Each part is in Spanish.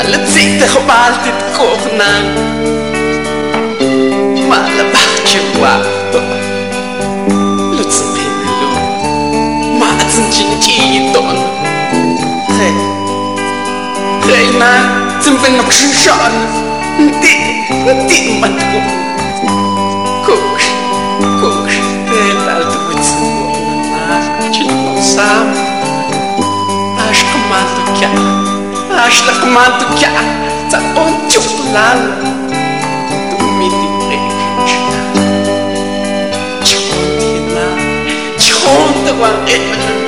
Maar le zitte gebalt dit koch na Maar le bachtje wa Le zimpe lo Maar zin chin chi don Hey Hey na zimpe no kshishan Di Di mat ko Koks Koks Hey alt witz ko Na Chin ko sam Aşkım aldı kendini Basta quanto chiazza un ciuffulano Tu mi diretti Ciuffulano Ciuffulano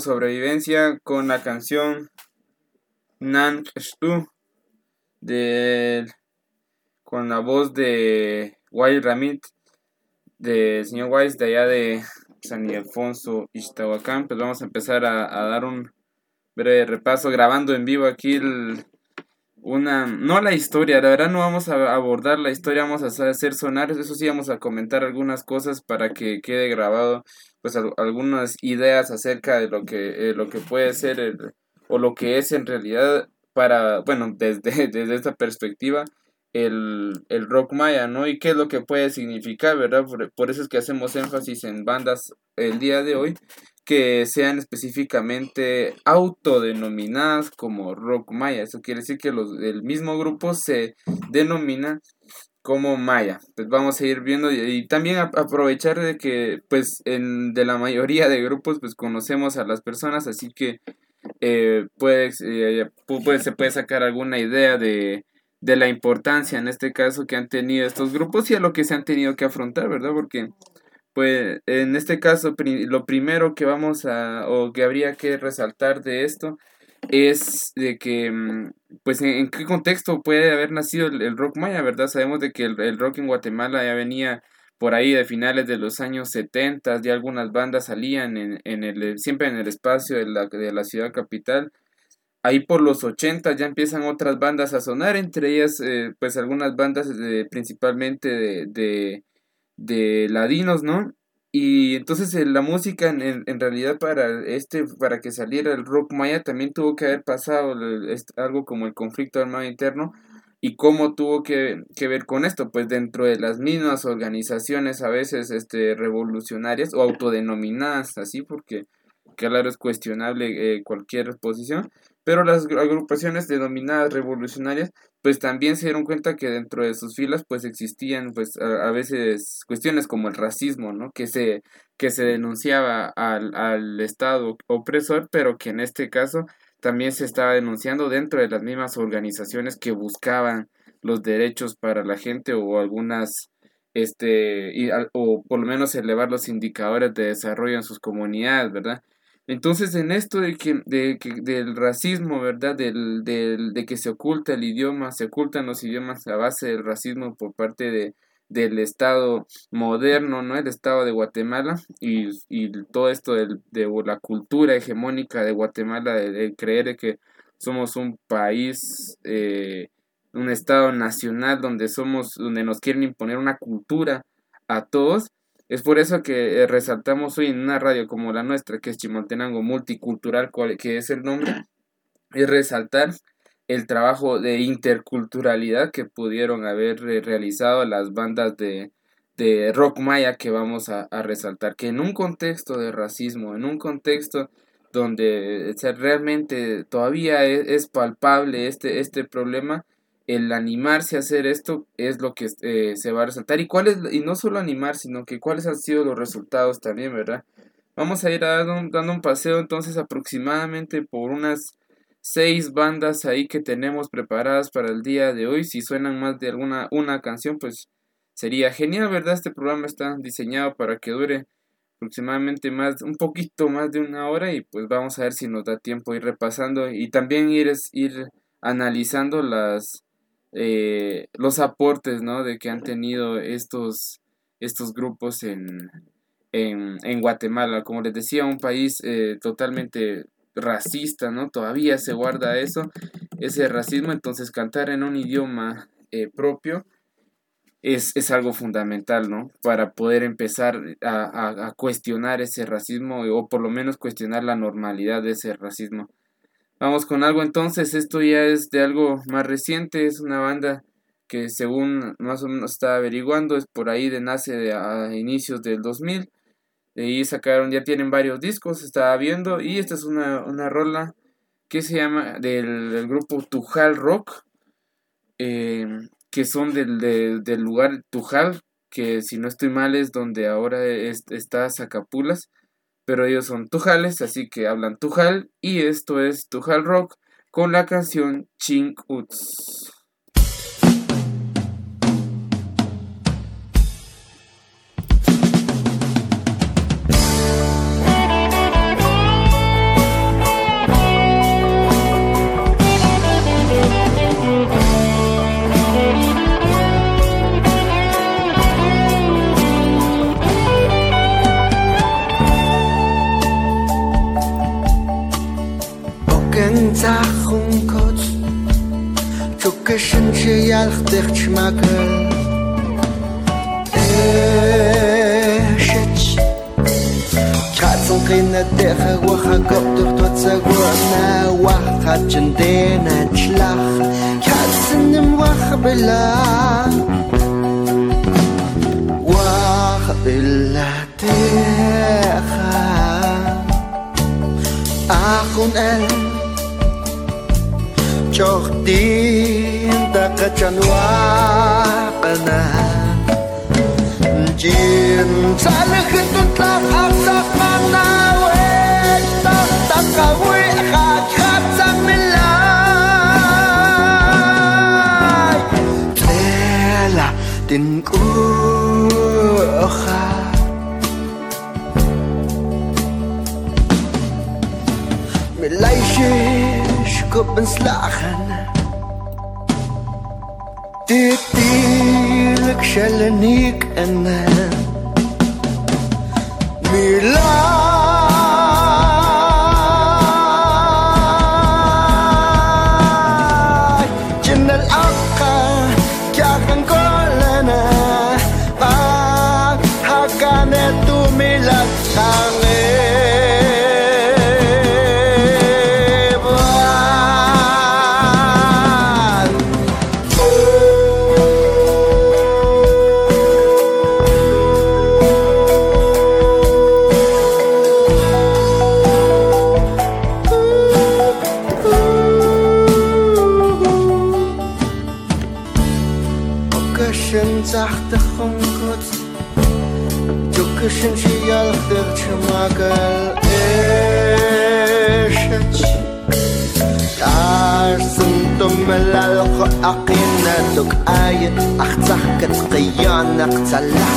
Sobrevivencia con la canción Nan Stu de con la voz de Wild Ramit del señor Wise de allá de San Ildefonso Iztahuacán. Pues vamos a empezar a, dar un breve repaso grabando en vivo aquí una no la historia la verdad no vamos a abordar la historia vamos a hacer sonar eso sí vamos a comentar algunas cosas para que quede grabado pues algunas ideas acerca de lo que, eh, lo que puede ser el, o lo que es en realidad para, bueno, desde, desde esta perspectiva, el, rock maya, ¿no? Y qué es lo que puede significar, ¿verdad? Por, eso es que hacemos énfasis en bandas el día de hoy que sean específicamente autodenominadas como rock maya. Eso quiere decir que los, el mismo grupo se denomina como Maya. Pues vamos a ir viendo y, también aprovechar de que pues en, de la mayoría de grupos pues conocemos a las personas, así que eh, puede, eh, se puede sacar alguna idea de, de la importancia en este caso que han tenido estos grupos y a lo que se han tenido que afrontar, ¿verdad? Porque pues en este caso lo primero que vamos a o que habría que resaltar de esto es de que, mm, pues, en, qué contexto puede haber nacido el, rock maya, ¿verdad? Sabemos de que el, rock en Guatemala ya venía por ahí de finales de los años 70, ya algunas bandas salían en, en el, siempre en el espacio de la, de la ciudad capital. Ahí por los 80 ya empiezan otras bandas a sonar, entre ellas, eh, pues, algunas bandas principalmente de, de, de ladinos, ¿no? Y entonces eh, la música en, en, realidad para este para que saliera el rock maya también tuvo que haber pasado algo como el conflicto armado interno, ¿Y cómo tuvo que, que, ver con esto? Pues dentro de las mismas organizaciones a veces este, revolucionarias o autodenominadas así, porque claro es cuestionable eh, cualquier posición, pero las agrupaciones denominadas revolucionarias pues también se dieron cuenta que dentro de sus filas pues existían pues a, veces cuestiones como el racismo, ¿no? Que se, que se denunciaba al, al Estado opresor, pero que en este caso también se estaba denunciando dentro de las mismas organizaciones que buscaban los derechos para la gente o algunas este y, o por lo menos elevar los indicadores de desarrollo en sus comunidades, ¿verdad? Entonces, en esto de que, de que del racismo, ¿verdad? Del, del, de que se oculta el idioma, se ocultan los idiomas a base del racismo por parte de, del Estado moderno, ¿no? El Estado de Guatemala y, y todo esto de, de, la cultura hegemónica de Guatemala, de, creer que somos un país, eh, un Estado nacional donde somos, donde nos quieren imponer una cultura a todos es por eso que eh, resaltamos hoy en una radio como la nuestra, que es Chimaltenango Multicultural, que es el nombre, es resaltar el trabajo de interculturalidad que pudieron haber realizado las bandas de, rock maya que vamos a, resaltar, que en un contexto de racismo, en un contexto donde realmente todavía es, es, palpable este, este problema, el animarse a hacer esto es lo que eh, se va a resaltar. Y, cuál y no solo animar, sino que cuáles han sido los resultados también, ¿verdad? Vamos a ir dando dando un paseo entonces aproximadamente por unas seis bandas ahí que tenemos preparadas para el día de hoy. Si suenan más de alguna una canción, pues sería genial, ¿verdad? Este programa está diseñado para que dure aproximadamente más, un poquito más de una hora y pues vamos a ver si nos da tiempo ir repasando y también ir, ir analizando las, eh, los aportes ¿no? de que han tenido estos, estos grupos en, en, en Guatemala. Como les decía, un país eh, totalmente racista, ¿no? Todavía se guarda eso, ese racismo, entonces cantar en un idioma eh, propio es, es, algo fundamental, ¿no? Para poder empezar a, a, cuestionar ese racismo o por lo menos cuestionar la normalidad de ese racismo. Vamos con algo entonces, esto ya es de algo más reciente, es una banda que según más o menos está averiguando, es por ahí de nace a inicios del 2000. De ahí sacaron, ya tienen varios discos, estaba viendo, y esta es una, una rola que se llama del, grupo Tujal Rock, eh, que son del, del, lugar Tujal, que si no estoy mal es donde ahora está Zacapulas pero ellos son tujales, así que hablan tujal y esto es Tujal Rock con la canción Chink Uts. qishimcha yalqdiq chmakin Katzel qiyna deha waha gopdir tutsa gurna waha jindena chlach Katzinim waha bila Waha bila deha Achun el Joch dich ก็จนว่าปนาจีนสาลึกขึ้นต้นกล้าอาสักมานาเวตาตักกะวิขาดขาดจังม่ลายเทละดินกูขามิลายชิชกบเป็นสลาขันา شلنيك أنا ميلاد nuk aje Ach zahkët qëjana këta la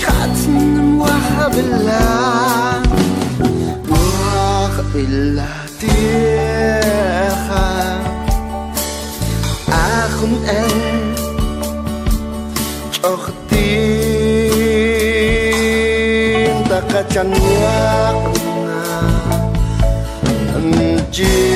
Katën muaha billa Muaha billa tjeha Achun el Qohtim Taka qanuaqna Njih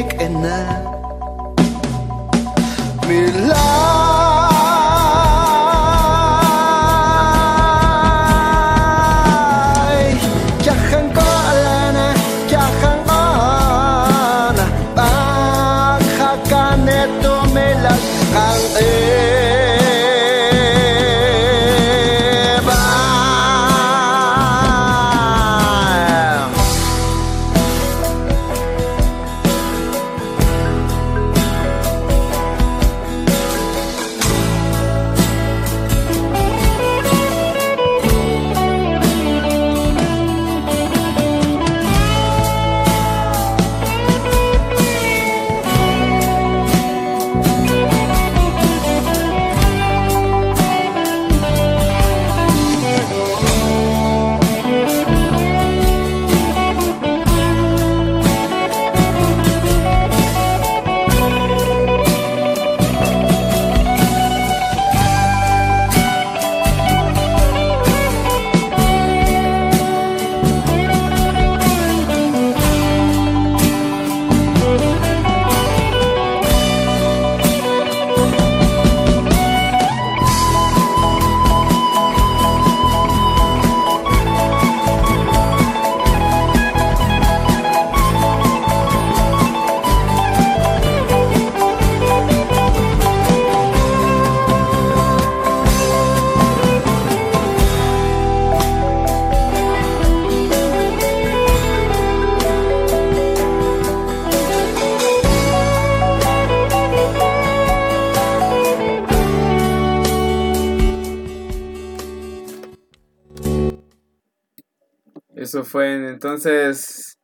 fue entonces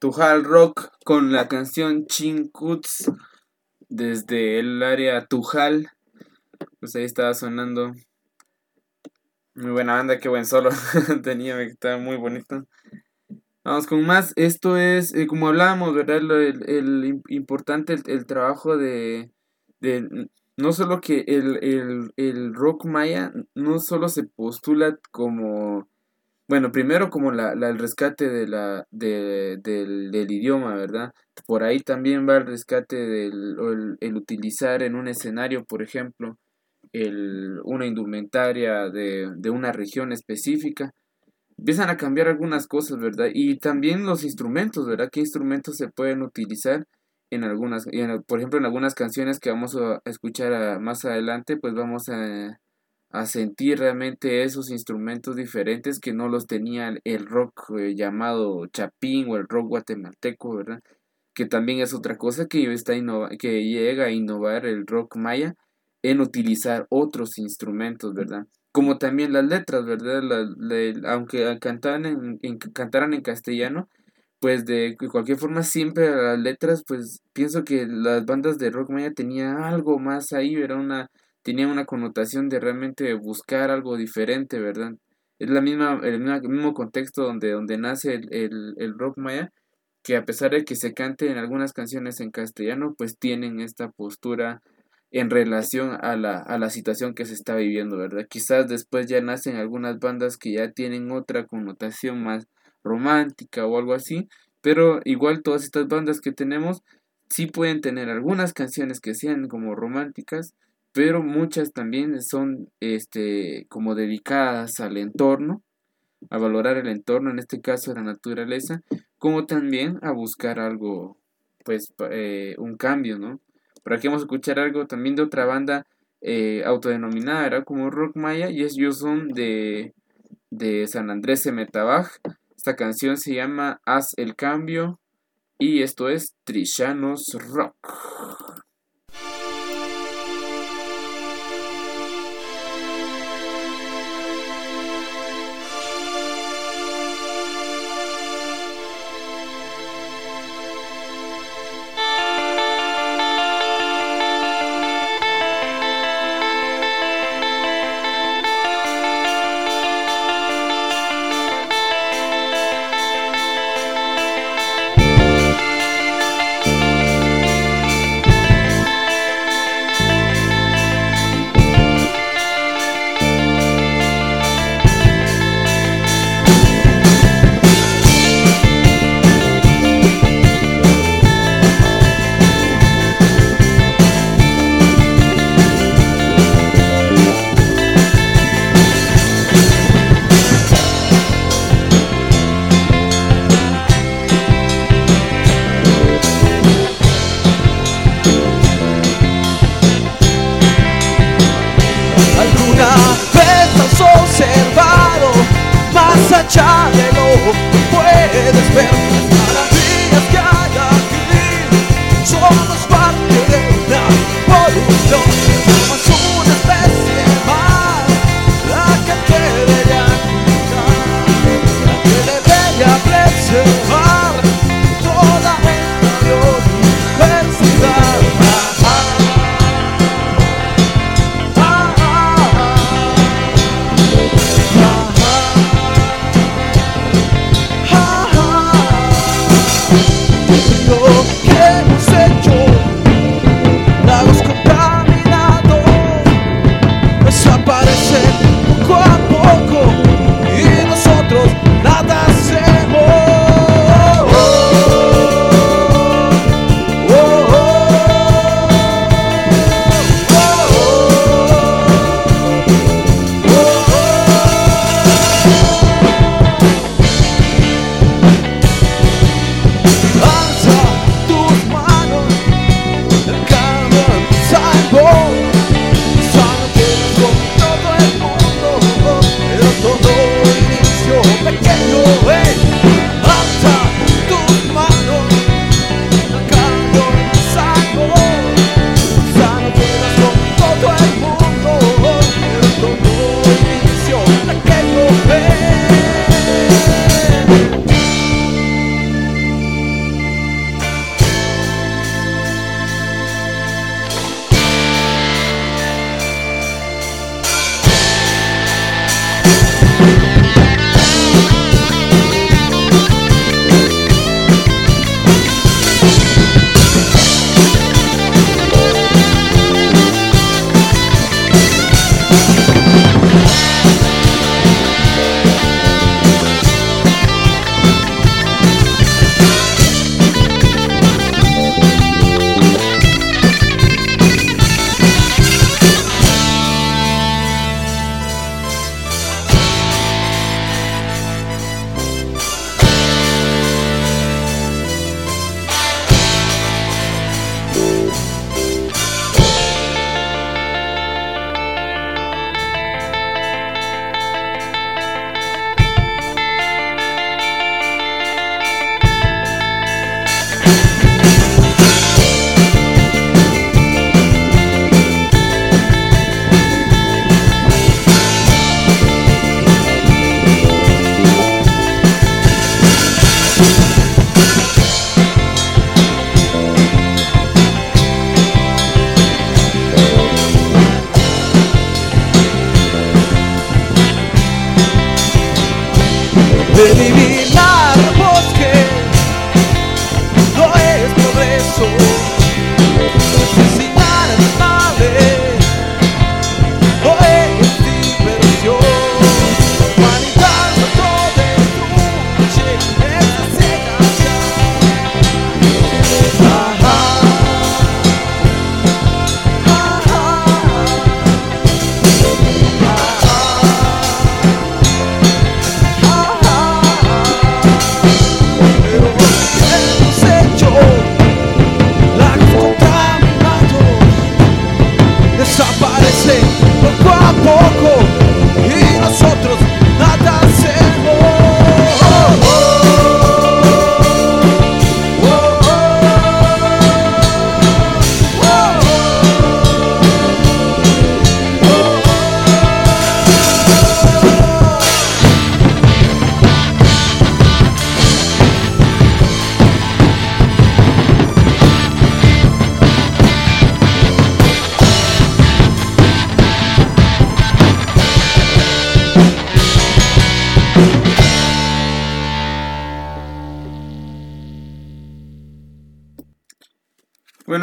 Tujal Rock con la canción Chinkuts desde el área Tujal. Pues ahí estaba sonando. Muy buena banda, qué buen solo tenía, estaba muy bonito. Vamos con más. Esto es, eh, como hablábamos, ¿verdad? El, el im- importante, el, el trabajo de, de no solo que el, el, el rock maya no solo se postula como, bueno, primero como la, la- el rescate de la, de, del, del idioma, ¿verdad? Por ahí también va el rescate del el, el utilizar en un escenario, por ejemplo, el, una indumentaria de, de una región específica empiezan a cambiar algunas cosas, ¿verdad? Y también los instrumentos, ¿verdad? ¿Qué instrumentos se pueden utilizar en algunas, en- por ejemplo, en algunas canciones que vamos a escuchar a- más adelante, pues vamos a, a sentir realmente esos instrumentos diferentes que no los tenía el, rock eh, llamado chapín o el rock guatemalteco, ¿verdad? Que también es otra cosa que, llega a innovar el rock maya en utilizar otros instrumentos, ¿verdad? Como también las letras, ¿verdad? La- aunque cantaran en, en- cantaran en castellano, pues de cualquier forma siempre las letras, pues pienso que las bandas de rock maya tenían algo más ahí, era una, tenía una connotación de realmente buscar algo diferente, ¿verdad? Es la misma, el mismo contexto donde, donde nace el, el, el rock maya, que a pesar de que se cante en algunas canciones en castellano, pues tienen esta postura en relación a la, a la situación que se está viviendo, ¿verdad? Quizás después ya nacen algunas bandas que ya tienen otra connotación más romántica o algo así, pero igual todas estas bandas que tenemos sí pueden tener algunas canciones que sean como románticas, pero muchas también son este, como dedicadas al entorno, a valorar el entorno, en este caso la naturaleza, como también a buscar algo, pues eh, un cambio, ¿no? Por aquí vamos a escuchar algo también de otra banda eh, autodenominada, era como Rock Maya, y es son de, de San Andrés Metabaj. Esta canción se llama Haz el Cambio y esto es Trishanos Rock.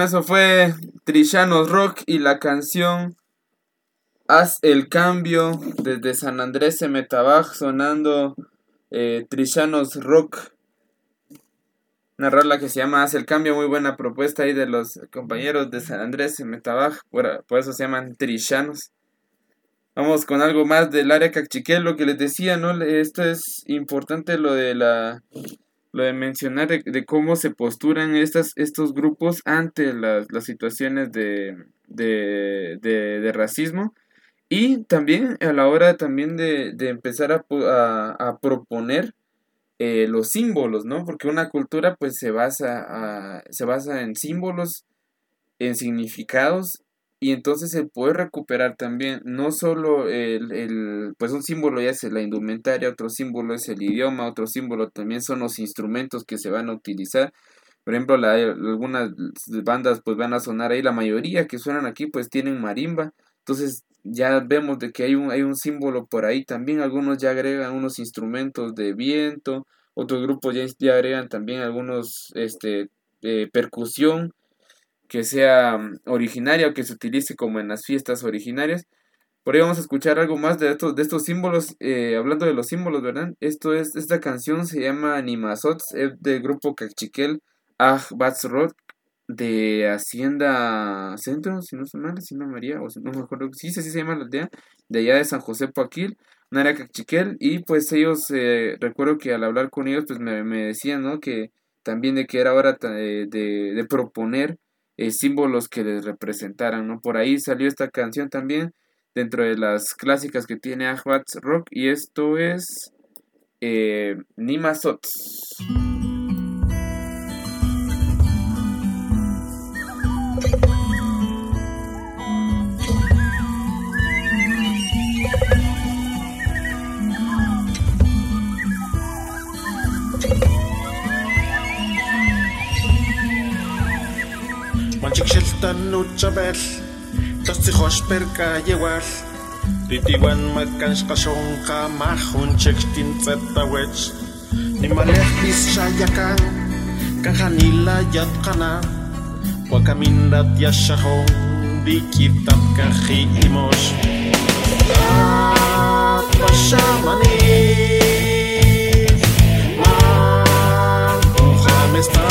Eso fue Trishanos Rock y la canción Haz el cambio desde San Andrés Metabaj sonando eh, Trishanos Rock. Una rola que se llama Haz el cambio, muy buena propuesta ahí de los compañeros de San Andrés Metabaj, por, por eso se llaman Trishanos. Vamos con algo más del área cachiquel, lo que les decía, ¿no? Esto es importante lo de la lo de mencionar de, cómo se posturan estas, estos grupos ante las, situaciones de, de, racismo y también a la hora también de, empezar a, a, proponer eh, los símbolos, ¿no? Porque una cultura pues se basa, se basa en símbolos, en significados y entonces se puede recuperar también no solo el, el, pues un símbolo ya es la indumentaria, otro símbolo es el idioma, otro símbolo también son los instrumentos que se van a utilizar. Por ejemplo, la, algunas bandas pues van a sonar ahí, la mayoría que suenan aquí pues tienen marimba. Entonces ya vemos de que hay un, hay un símbolo por ahí también. Algunos ya agregan unos instrumentos de viento, otros grupos ya, ya agregan también algunos este, eh, percusión que sea mm, originaria o que se utilice como en las fiestas originarias. Por ahí vamos a escuchar algo más de estos, de estos símbolos, eh, hablando de los símbolos, ¿verdad? Esto es, esta canción se llama Animazots, es del grupo Cachiquel Ah Batsrot de Hacienda Centro, si no se mal, Hacienda María, o si no me acuerdo, sí, sí, sí se llama la aldea, de allá de San José Poaquil, un área Cachiquel, y pues ellos, eh, recuerdo que al hablar con ellos, pues me, decían, ¿no? Que también de que era hora de, de, de proponer eh, símbolos que les representaran, ¿no? Por ahí salió esta canción también dentro de las clásicas que tiene Ahbats Rock y esto es eh, Monchixiltan uchabel, tostihosper kayewal, titiwan makanskasong kamahun chextin zetawech, nimalehpis shayakan, kahanila yatkana, wakamindat yashahon, dikitat kahimos. At pasyamanin, man, muhammestan,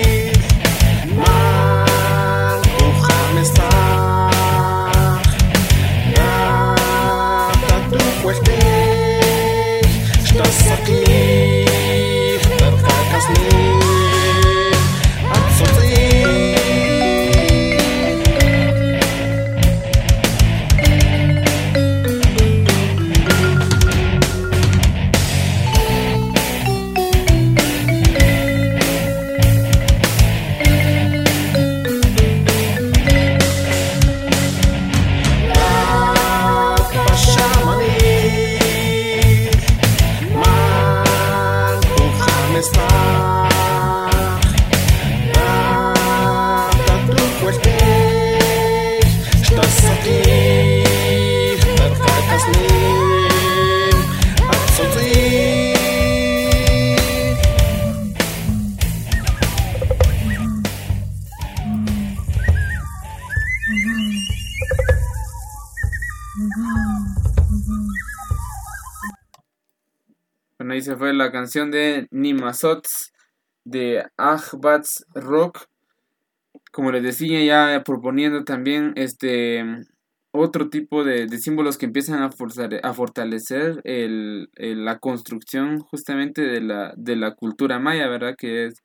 It's a canción de Nimasots de Ahbats Rock. Como les decía, ya proponiendo también este otro tipo de, símbolos que empiezan a, a fortalecer el, la construcción justamente de la, de la cultura maya, ¿verdad? Que es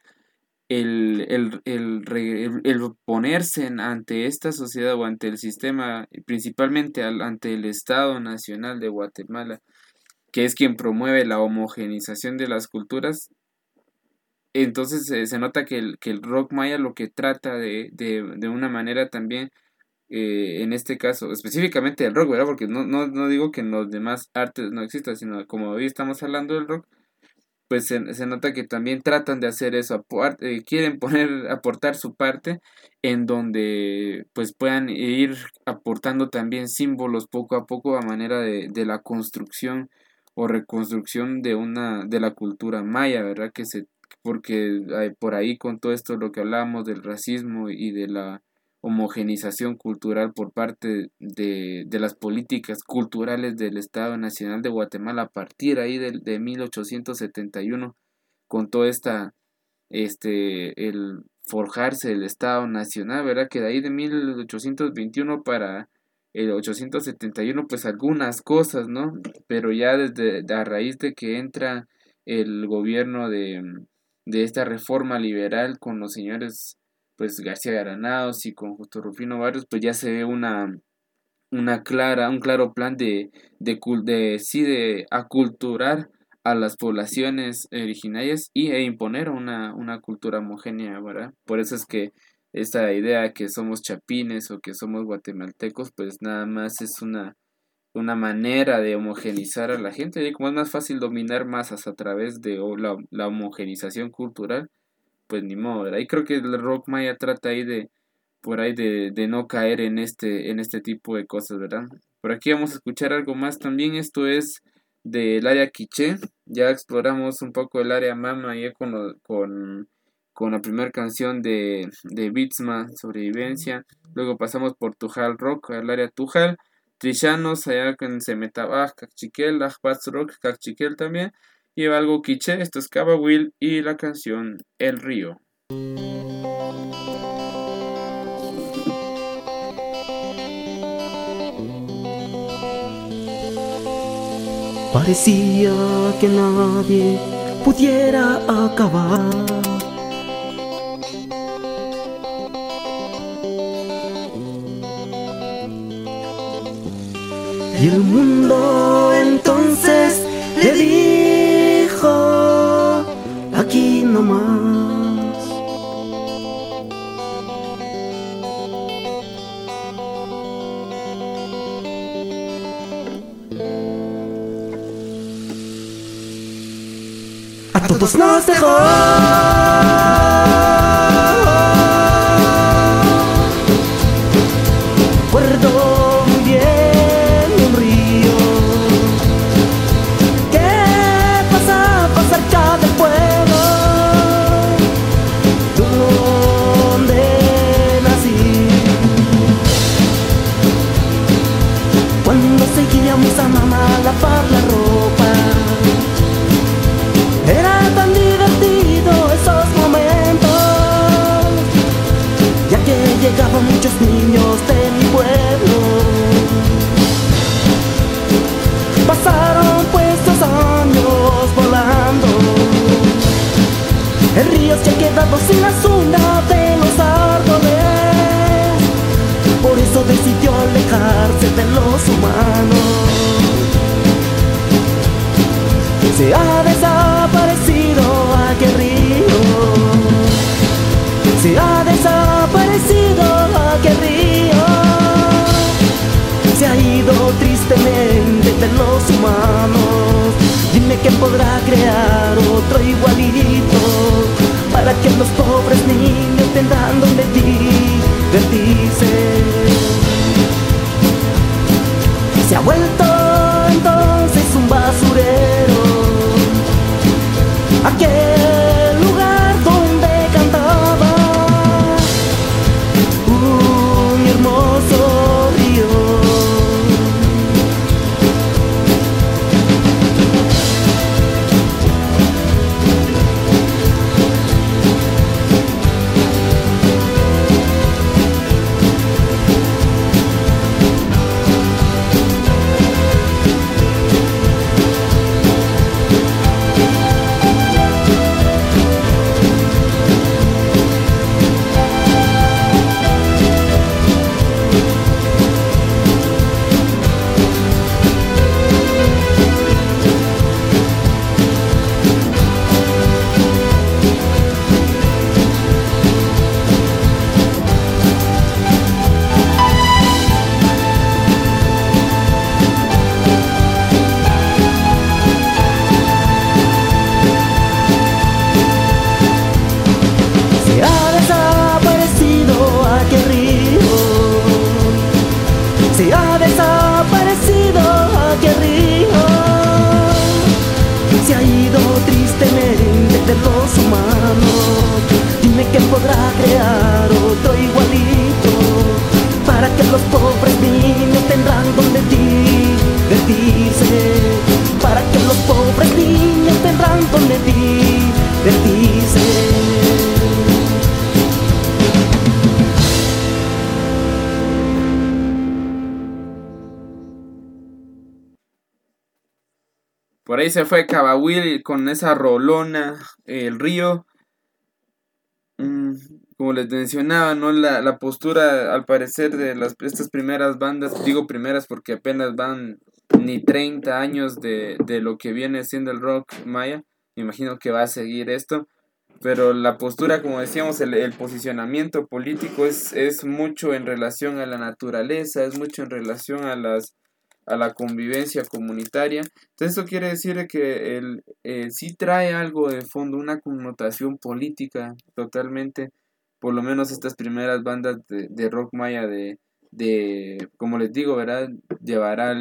el, el, el, el, ponerse ante esta sociedad o ante el sistema, principalmente ante el Estado Nacional de Guatemala, que es quien promueve la homogenización de las culturas, entonces se nota que el, que el rock maya lo que trata de, de, de una manera también, eh, en este caso, específicamente el rock, ¿verdad? Porque no, no, no digo que en los demás artes no exista, sino como hoy estamos hablando del rock, pues se, nota que también tratan de hacer eso, eh, quieren poner, aportar su parte en donde pues puedan ir aportando también símbolos poco a poco a manera de, de la construcción o reconstrucción de una de la cultura maya, ¿verdad? Que se porque por ahí con todo esto lo que hablábamos del racismo y de la homogenización cultural por parte de, de, las políticas culturales del Estado Nacional de Guatemala a partir ahí de, de 1871 con toda esta este el forjarse el Estado Nacional, ¿verdad? Que de ahí de 1821 para el 871 pues algunas cosas, ¿no? Pero ya desde a raíz de que entra el gobierno de, de esta reforma liberal con los señores pues García Granados y con Justo Rufino Barrios, pues ya se ve una, una clara, un claro plan de, de, de, sí, de aculturar a las poblaciones originarias y e imponer una, una cultura homogénea, ¿verdad? Por eso es que esta idea que somos chapines o que somos guatemaltecos, pues nada más es una, una manera de homogenizar a la gente, y como es más fácil dominar masas a través de la, la homogenización cultural, pues ni modo, ¿verdad? Y creo que el rock maya trata ahí de, por ahí de, de no caer en este, en este tipo de cosas, ¿verdad? Por aquí vamos a escuchar algo más también, esto es del área quiché, ya exploramos un poco el área mama ya con, con, con la primera canción de, de Bitsma, Sobrevivencia, luego pasamos por Tujal Rock, al área Tujal, Trishanos, allá con Semetabaj, Cachiquel, Ajbats Rock, Cachiquel también, Lleva algo quiche, esto es Cava Will y la canción El Río. Parecía que nadie pudiera acabar. Y el mundo entonces le dijo, aquí nomás. A todos nos dejó. La sombra de los árboles. Por eso decidió alejarse de los humanos. Se ha desaparecido aquel río. Se ha desaparecido aquel río. Se ha ido tristemente de los humanos. Dime que podrá crear otro igualito se fue Cabahuil con esa rolona, el río. Mm, como les mencionaba, ¿no? La, la postura, al parecer, de las, estas primeras bandas, digo primeras porque apenas van ni 30 años de, de lo que viene siendo el rock maya. Me imagino que va a seguir esto. Pero la postura, como decíamos, el, el posicionamiento político es, es mucho en relación a la naturaleza, es mucho en relación a las a la convivencia comunitaria. Entonces eso quiere decir que el, eh, sí trae algo de fondo, una connotación política totalmente, por lo menos estas primeras bandas de, de rock maya de, de, como les digo, ¿verdad? Llevará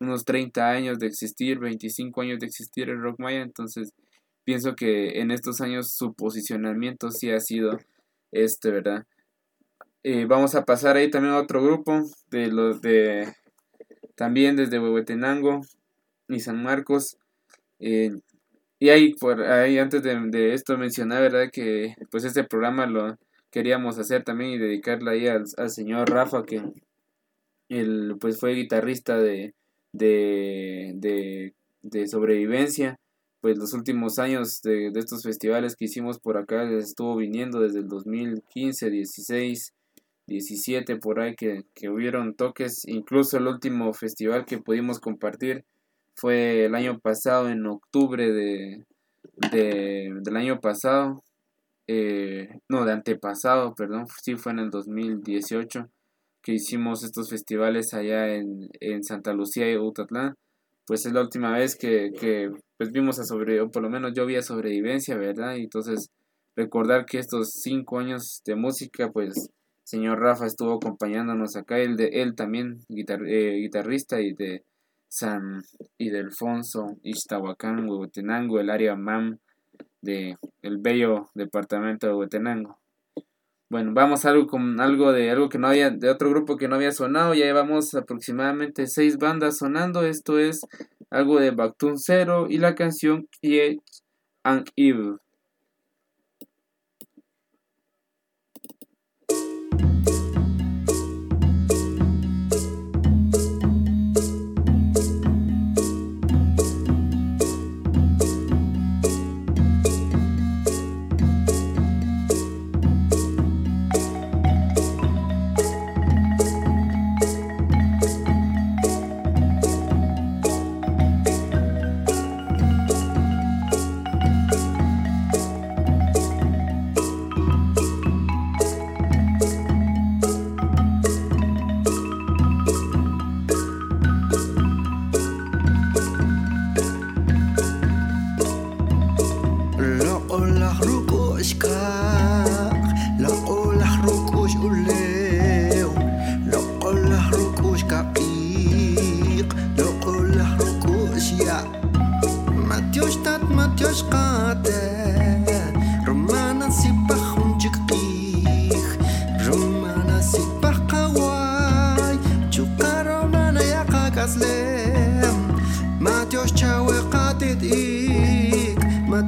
unos 30 años de existir, 25 años de existir el rock maya, entonces pienso que en estos años su posicionamiento sí ha sido este, ¿verdad? Eh, vamos a pasar ahí también a otro grupo de los de también desde Huehuetenango y San Marcos. Eh, y ahí, por ahí antes de, esto mencionar, ¿verdad? Que pues este programa lo queríamos hacer también y dedicarle ahí al, señor Rafa, que él pues fue guitarrista de, de, de, sobrevivencia. Pues los últimos años de, de, estos festivales que hicimos por acá estuvo viniendo desde el 2015, 16, 17 por ahí que, hubieron toques. Incluso el último festival que pudimos compartir fue el año pasado, en octubre de, del año pasado. Eh, no, de antepasado, perdón, sí fue en el 2018 que hicimos estos festivales allá en, en Santa Lucía y Utatlán. Pues es la última vez que, que pues vimos a sobre, o por lo menos yo vi a sobrevivencia, ¿verdad? Entonces recordar que estos cinco años de música, pues señor Rafa estuvo acompañándonos acá, él, de, él también eh, guitarrista y de San Ildefonso, Ixtahuacán, Huehuetenango, el área MAM de el bello departamento de Huehuetenango. Bueno, vamos a algo con algo de algo que no había, de otro grupo que no había sonado, ya llevamos aproximadamente seis bandas sonando, esto es algo de Bactun Zero y la canción Kiet and.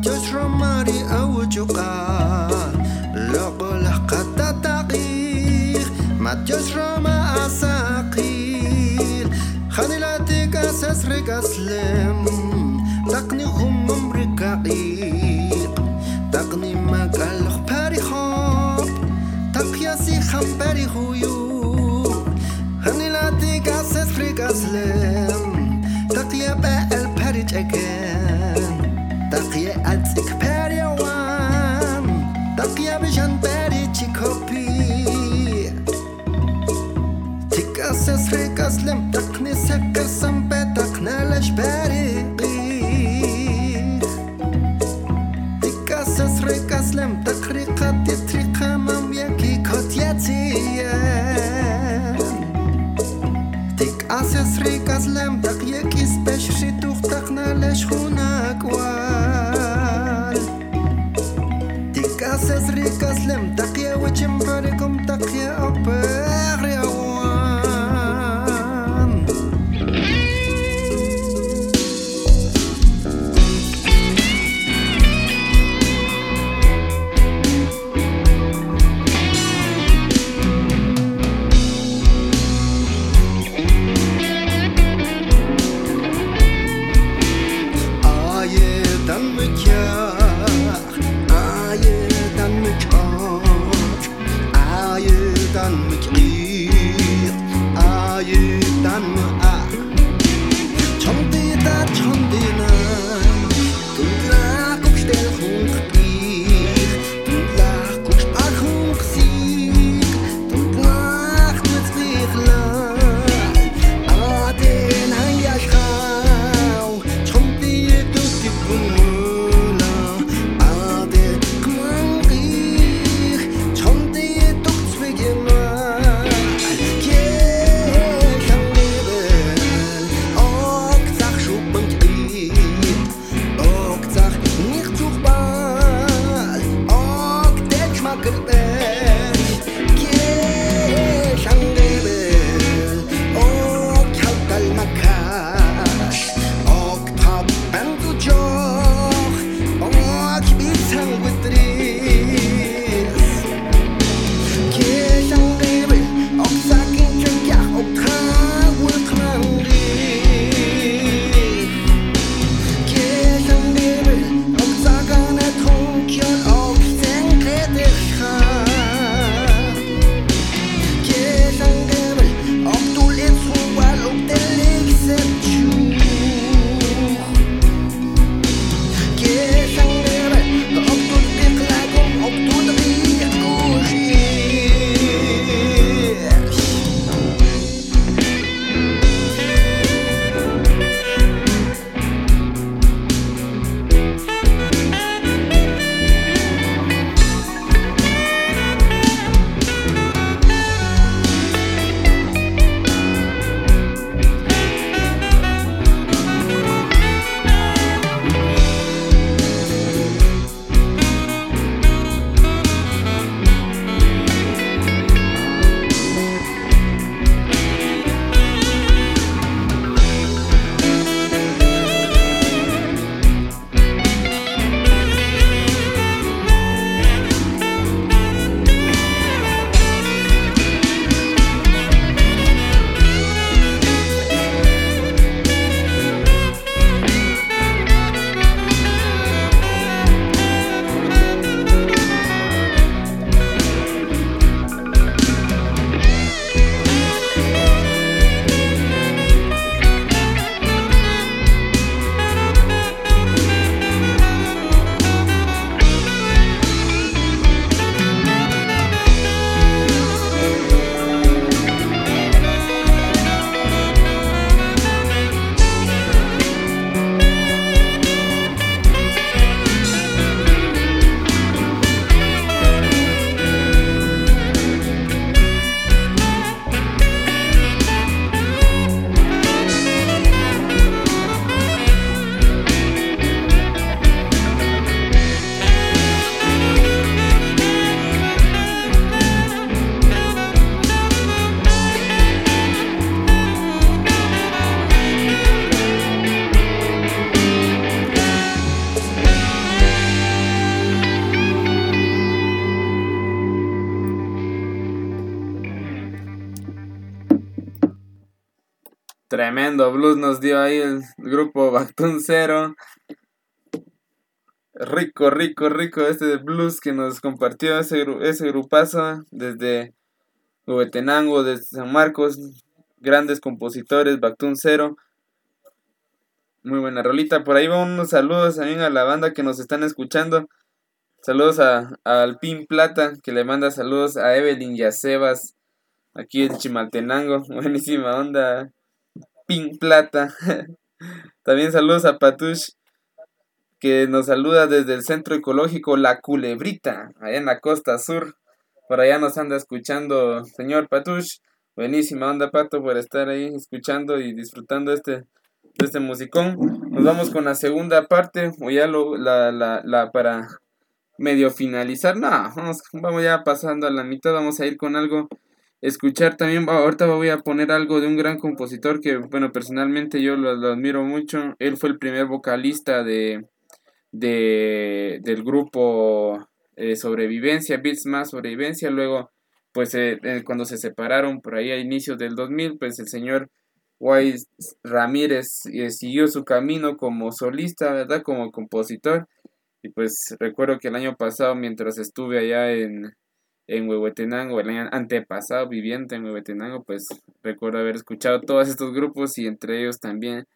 Joshua you Awujuka Blues nos dio ahí el grupo Bactun Cero. Rico, rico, rico este blues que nos compartió ese, ese grupazo desde Huetenango, desde San Marcos. Grandes compositores, Bactun Cero. Muy buena rolita. Por ahí van unos saludos también a la banda que nos están escuchando. Saludos a, Pin Plata, que le manda saludos a Evelyn y a aquí en Chimaltenango. Buenísima onda. Plata. También saludos a Patush, que nos saluda desde el Centro Ecológico La Culebrita, allá en la costa sur. Por allá nos anda escuchando, señor Patush. Buenísima onda, Pato, por estar ahí escuchando y disfrutando este este musicón. Nos vamos con la segunda parte, o ya lo, la, la, la para medio finalizar. No, vamos, vamos ya pasando a la mitad, vamos a ir con algo. Escuchar también, ahorita voy a poner algo de un gran compositor que, bueno, personalmente yo lo, admiro mucho. Él fue el primer vocalista de, de del grupo eh, Sobrevivencia, Beats Más Sobrevivencia. Luego, pues eh, eh, cuando se separaron por ahí a inicios del 2000, pues el señor Wise Ramírez eh, siguió su camino como solista, ¿verdad? Como compositor. Y pues recuerdo que el año pasado, mientras estuve allá en, en Huehuetenango, el antepasado viviendo en Huehuetenango, pues recuerdo haber escuchado todos estos grupos y entre ellos también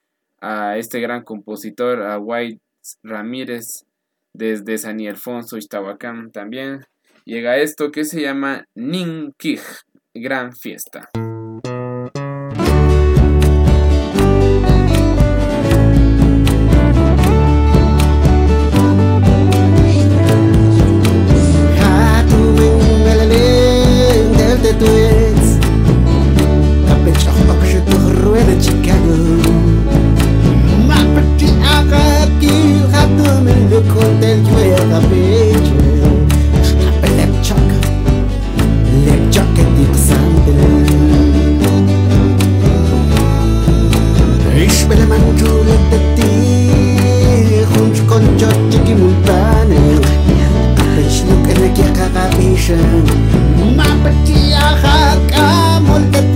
a este gran compositor, a White Ramírez, desde San Ildefonso, Iztahuacán también. Llega esto que se llama Ninkij, Gran Fiesta. tweets Un petit rock, je te rouais de Chicago. Ma petite arrête, tu rattrapes le côté du et à la bitch. Ich will mein Tour mit dir. Und ich konnte dich nicht mehr yakakabisyon Mapatiyakat amon kat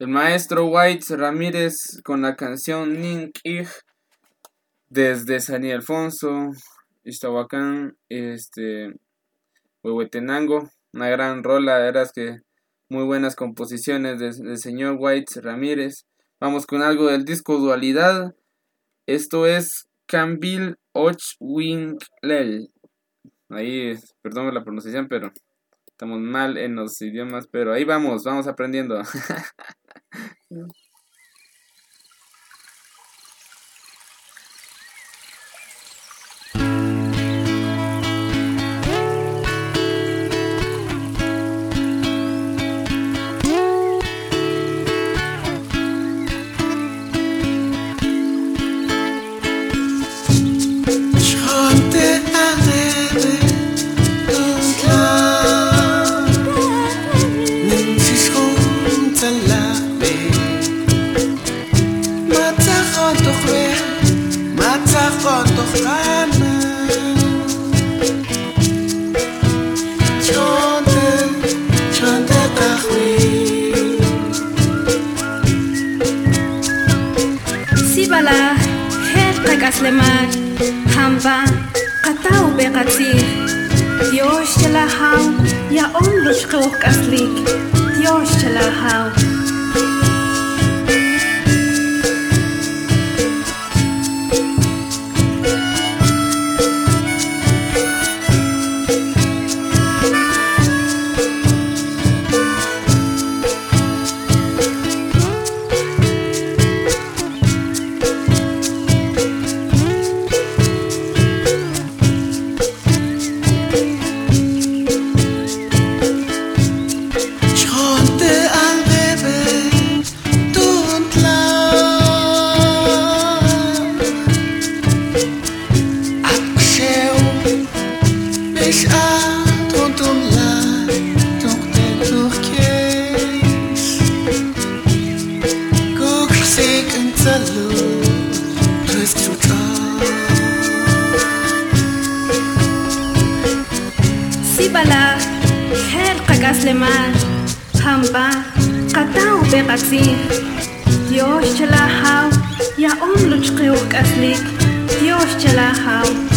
El maestro White Ramírez con la canción Ning Ich desde San Ildefonso, Iztahuacán, este, Huehuetenango, una gran rola, es que muy buenas composiciones de- del señor White Ramírez. Vamos con algo del disco Dualidad, esto es Cambil Och Winklel. Ahí, perdón la pronunciación, pero estamos mal en los idiomas, pero ahí vamos, vamos aprendiendo. Yeah. מצלמת חמבה קטע ובקציר יוש של ההר יעון ושחוק אסליק. יוש של ההר. القصير ديوش جلاخاو يا أم لجقيوك أسليك ديوش جلاخاو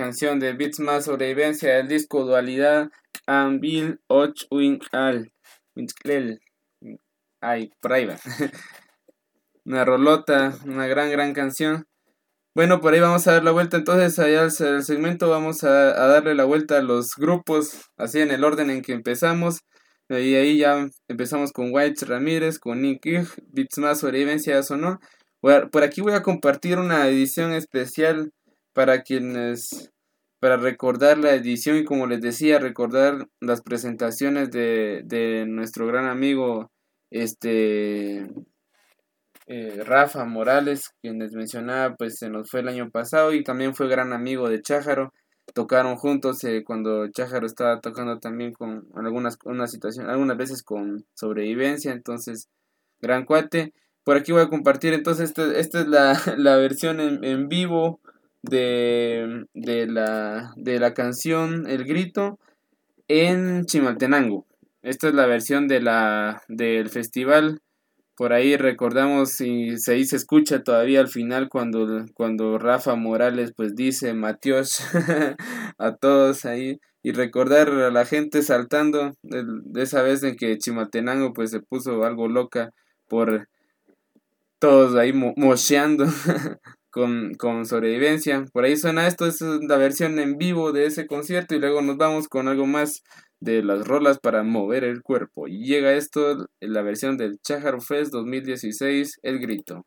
canción de Beats más sobrevivencia del disco Dualidad Ambil Och. Winklel. Ay, por ahí va. una rolota, una gran, gran canción. Bueno, por ahí vamos a dar la vuelta. Entonces, allá al al segmento vamos a, darle la vuelta a los grupos, así en el orden en que empezamos. Y ahí ya empezamos con White Ramírez, con Nick Beats más sobrevivencia, eso no. Por aquí voy a compartir una edición especial para quienes para recordar la edición y como les decía recordar las presentaciones de, de nuestro gran amigo este eh, Rafa Morales quien les mencionaba pues se nos fue el año pasado y también fue gran amigo de Chájaro. Tocaron juntos eh, cuando Chájaro estaba tocando también con algunas una situación algunas veces con sobrevivencia. Entonces gran cuate. Por aquí voy a compartir entonces esta, esta es la, la versión en, en vivo de, de, la, de la canción El Grito en Chimaltenango. Esta es la versión de la, del festival. Por ahí recordamos y se, escucha todavía al final cuando, cuando Rafa Morales pues dice Matios a todos ahí. Y recordar a la gente saltando de, de esa vez en que Chimaltenango pues se puso algo loca por todos ahí mo mocheando con, con sobrevivencia. Por ahí suena esto, es la versión en vivo de ese concierto y luego nos vamos con algo más de las rolas para mover el cuerpo. Y llega esto, la versión del Chahar Fest 2016, El Grito.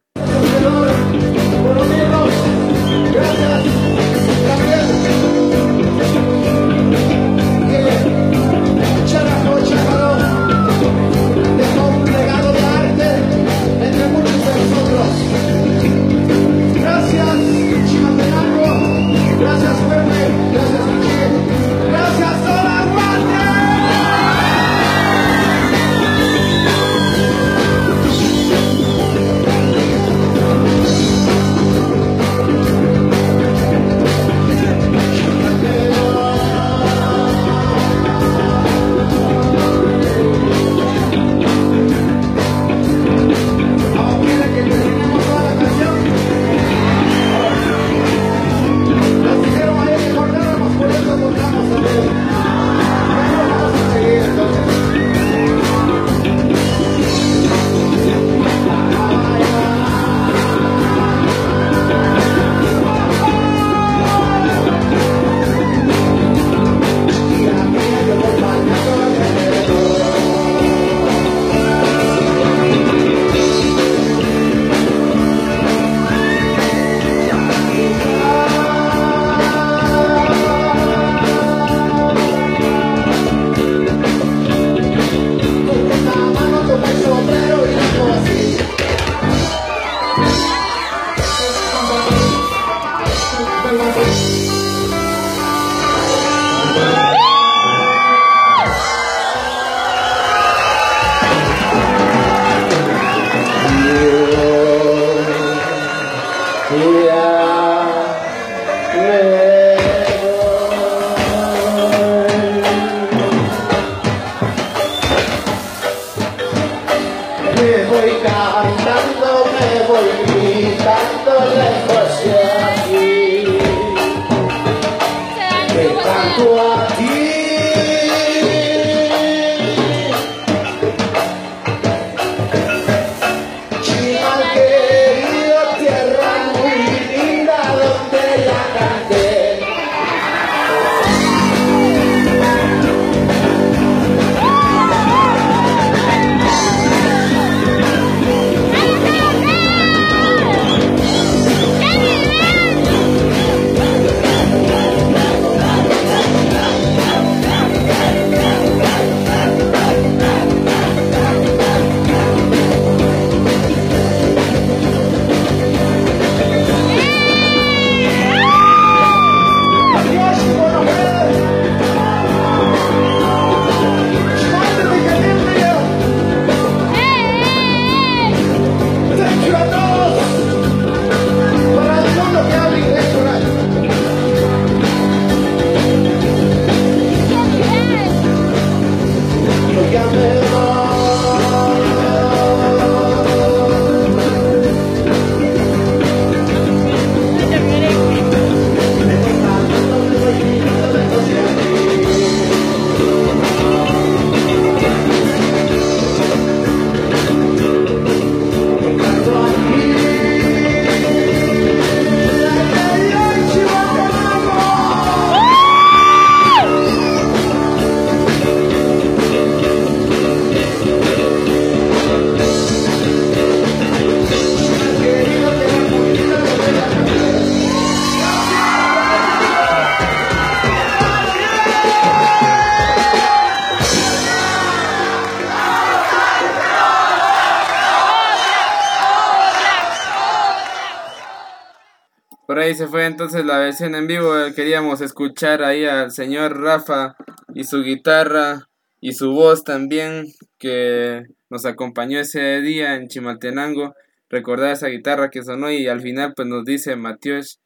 Se fue entonces la versión en vivo. Queríamos escuchar ahí al señor Rafa y su guitarra y su voz también que nos acompañó ese día en Chimaltenango. Recordar esa guitarra que sonó y al final pues nos dice Matios,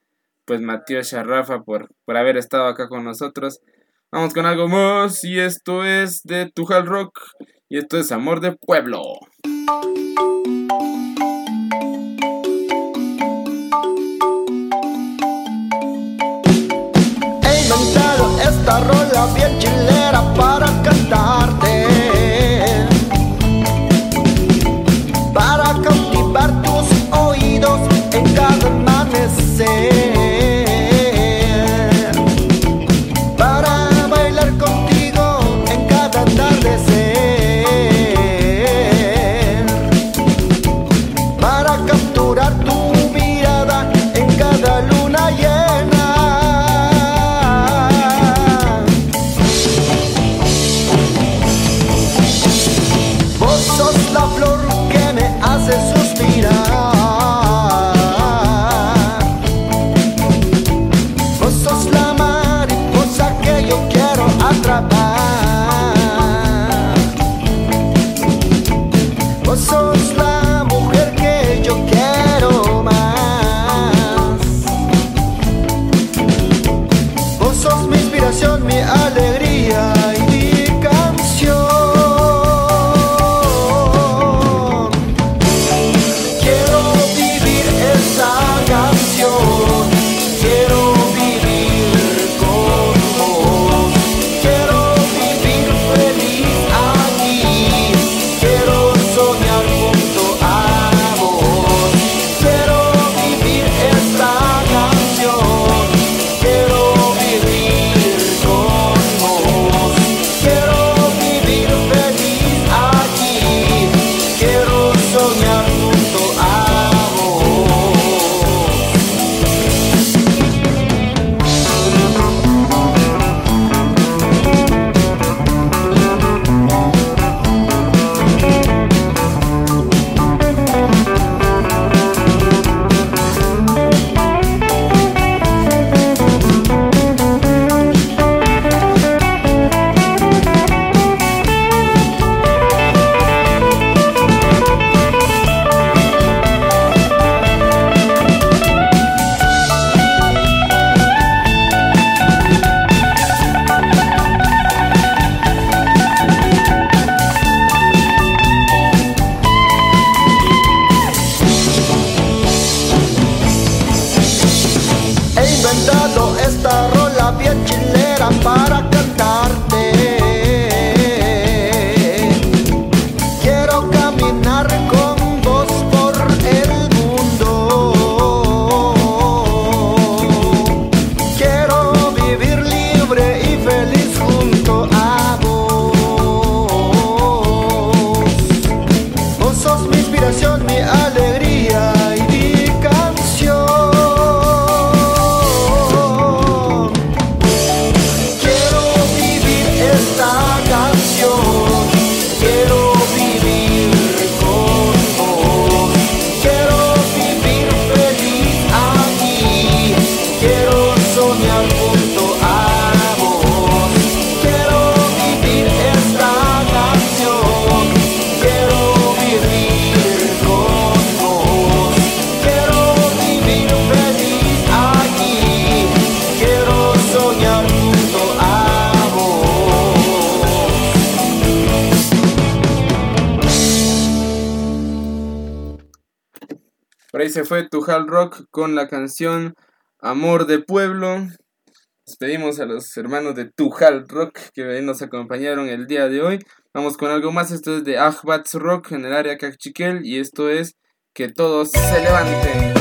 pues Matios a Rafa por, por haber estado acá con nosotros. Vamos con algo más y esto es de Tujal Rock y esto es Amor de Pueblo. esta rola bien chilera para cantar. con la canción Amor de Pueblo. Despedimos a los hermanos de Tujal Rock que nos acompañaron el día de hoy. Vamos con algo más. Esto es de Ahbats Rock en el área Cachiquel y esto es Que todos se levanten.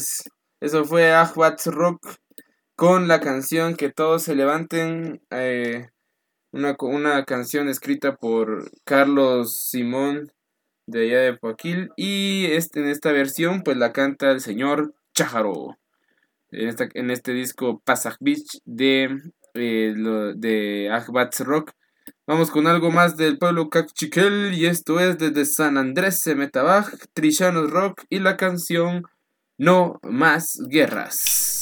Es- Eso fue Ahwats Rock con la canción Que todos se levanten. eh, una, una canción escrita por Carlos Simón de allá de Poaquil. Y este, en esta versión, pues la canta el señor Chajaro. En, esta, en este disco Pasaj Beach de, eh, de Ahwats Rock. Vamos con algo más del pueblo Cachiquel. Y esto es desde San Andrés Semetabaj, Trillanos Rock y la canción no más guerras.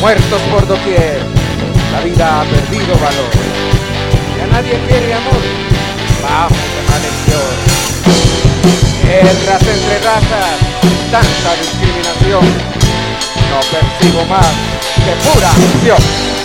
Muertos por doquier. La vida ha perdido valor. Ya nadie quiere amor. A lección. Guerras entre razas, tanta discriminación. No percibo más que pura acción.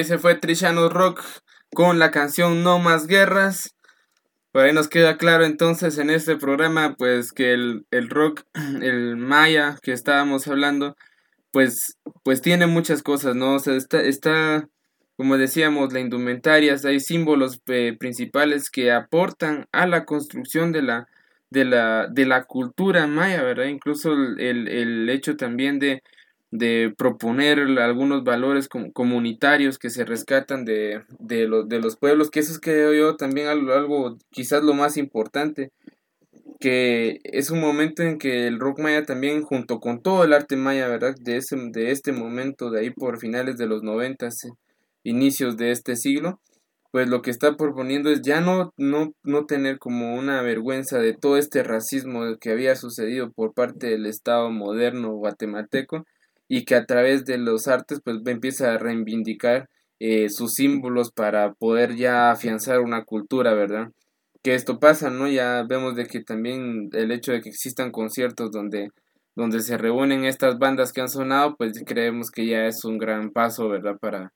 Ahí se fue Trishano Rock con la canción No Más Guerras. Por ahí nos queda claro entonces en este programa pues que el, el rock, el maya que estábamos hablando, pues, pues tiene muchas cosas, ¿no? O sea, está, está como decíamos, la indumentaria, hay símbolos eh, principales que aportan a la construcción de la, de la, de la cultura maya, ¿verdad? Incluso el, el, el hecho también de, de proponer algunos valores com- comunitarios que se rescatan de, de, de los pueblos, que eso es creo yo también algo, algo quizás lo más importante, que es un momento en que el rock maya también junto con todo el arte maya, ¿verdad? De, ese, de este momento, de ahí por finales de los noventas, eh, inicios de este siglo, pues lo que está proponiendo es ya no, no, no tener como una vergüenza de todo este racismo que había sucedido por parte del Estado moderno guatemalteco y que a través de los artes pues empieza a reivindicar eh, sus símbolos para poder ya afianzar una cultura, ¿verdad? Que esto pasa, ¿no? Ya vemos de que también el hecho de que existan conciertos donde, donde se reúnen estas bandas que han sonado, pues creemos que ya es un gran paso, ¿verdad? Para,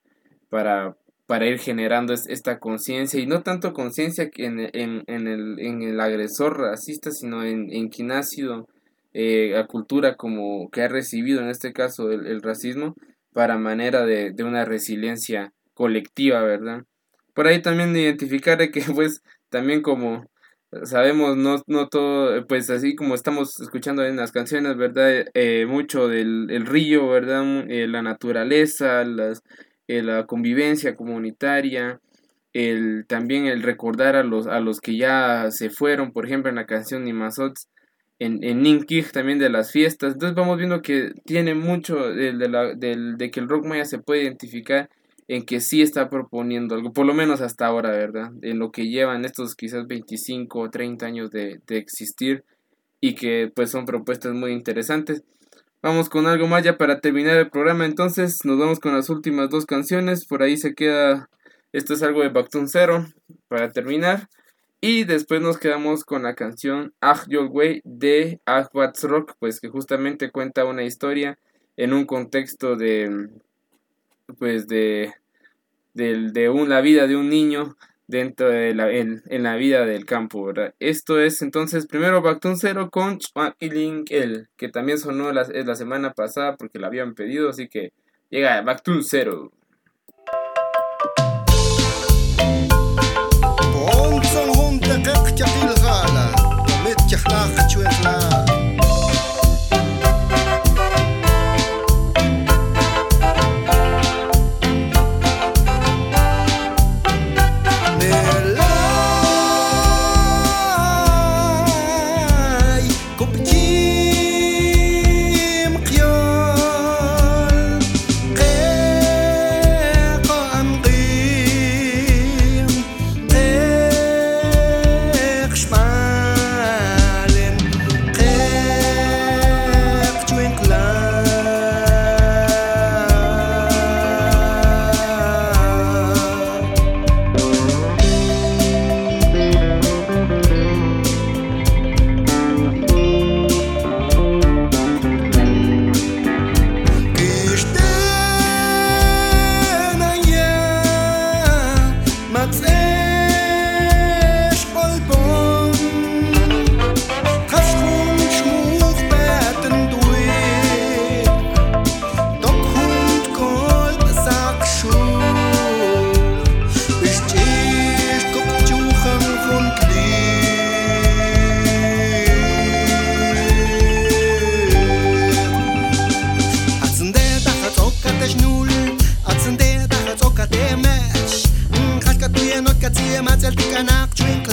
para, para ir generando es- esta conciencia y no tanto conciencia en, en, en, el, en el agresor racista, sino en, en quien ha sido eh, la cultura como que ha recibido en este caso el, racismo para manera de, de una resiliencia colectiva, ¿verdad? Por ahí también identificar de que pues también como sabemos no, no todo, pues así como estamos escuchando en las canciones, ¿verdad? Eh, mucho del el río, ¿verdad? Mu- eh, la naturaleza, las, eh, la convivencia comunitaria, el, también el recordar a los, a los que ya se fueron, por ejemplo en la canción Nimazots, en, en Ninkij también de las fiestas. Entonces vamos viendo que tiene mucho de, la, de que el rock maya se puede identificar en que sí está proponiendo algo, por lo menos hasta ahora, ¿verdad? En lo que llevan estos quizás 25 o 30 años de, de existir y que pues son propuestas muy interesantes. Vamos con algo más ya para terminar el programa, entonces nos vamos con las últimas dos canciones, por ahí se queda, esto es algo de Bactun Zero para terminar. Y después nos quedamos con la canción Ah Your Way de Ahwats Rock, pues que justamente cuenta una historia en un contexto de pues de del- de un, la vida de un niño dentro de la, en, en la vida del campo. Esto es entonces primero Bactun Zero con Chwakiling El, que también sonó la, la semana pasada porque la habían pedido, así que llega Bactun I'm ja, viel Rala, damit ja. anak drink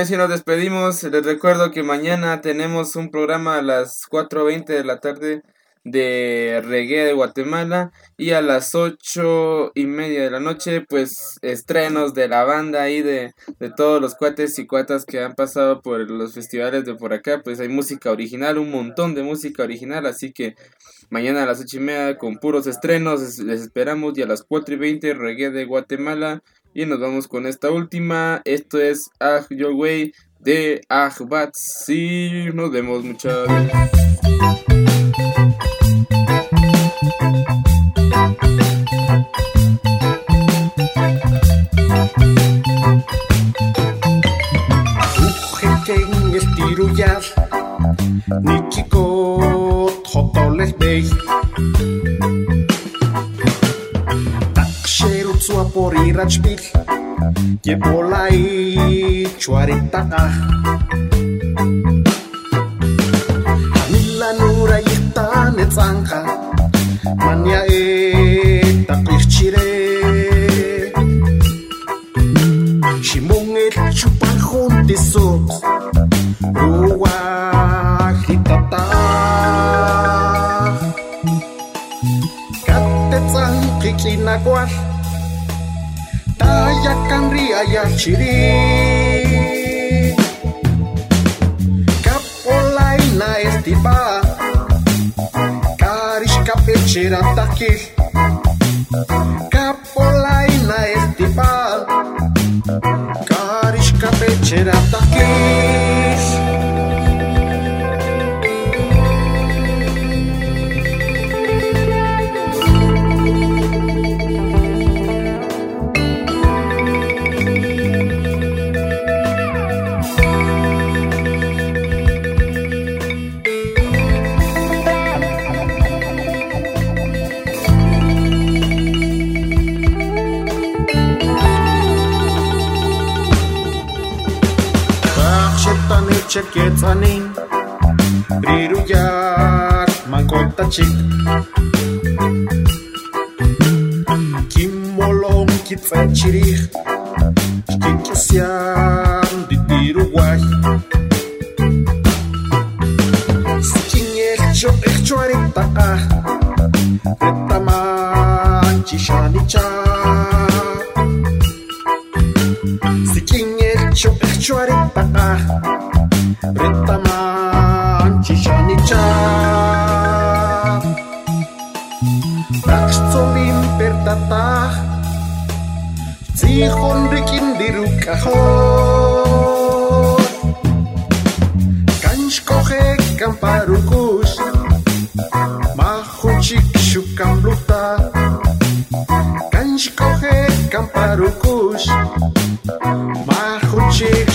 Y si nos despedimos, les recuerdo que mañana tenemos un programa a las 4.20 de la tarde de reggae de Guatemala y a las ocho y media de la noche pues estrenos de la banda ahí de, de todos los cuates y cuatas que han pasado por los festivales de por acá. Pues hay música original un montón de música original así que mañana a las ocho y media con puros estrenos les esperamos. Y a las cuatro y veinte reggae de Guatemala y nos vamos con esta última. Esto es Ah Your Way de Ah Bats sí. Nos vemos estirullar Ni sua porirachpil yepolai chuaritaqa amilanura yitane tsanqa manya e taqirchire shimon el chupan juntiso ruwa jitata katetsan qiqinakwal ayah kang ri ciri Kapolai na estipa Karis kapechera takil. Kapolai Karis takil. sotane cheke tsane Riru yak makota chit Kim molom ki tse chirih Shkin kisyan di tiru guay. Sikin er echo echo er arita ah Eta man chishani cha. Sikin er echo echo arita Ritaman Chishani cha Rakstolim pertata Zihon rikin diruka ho Kanskohe kamparukus Mahuchik shukam bluta Kanskohe kamparukus Mahuchik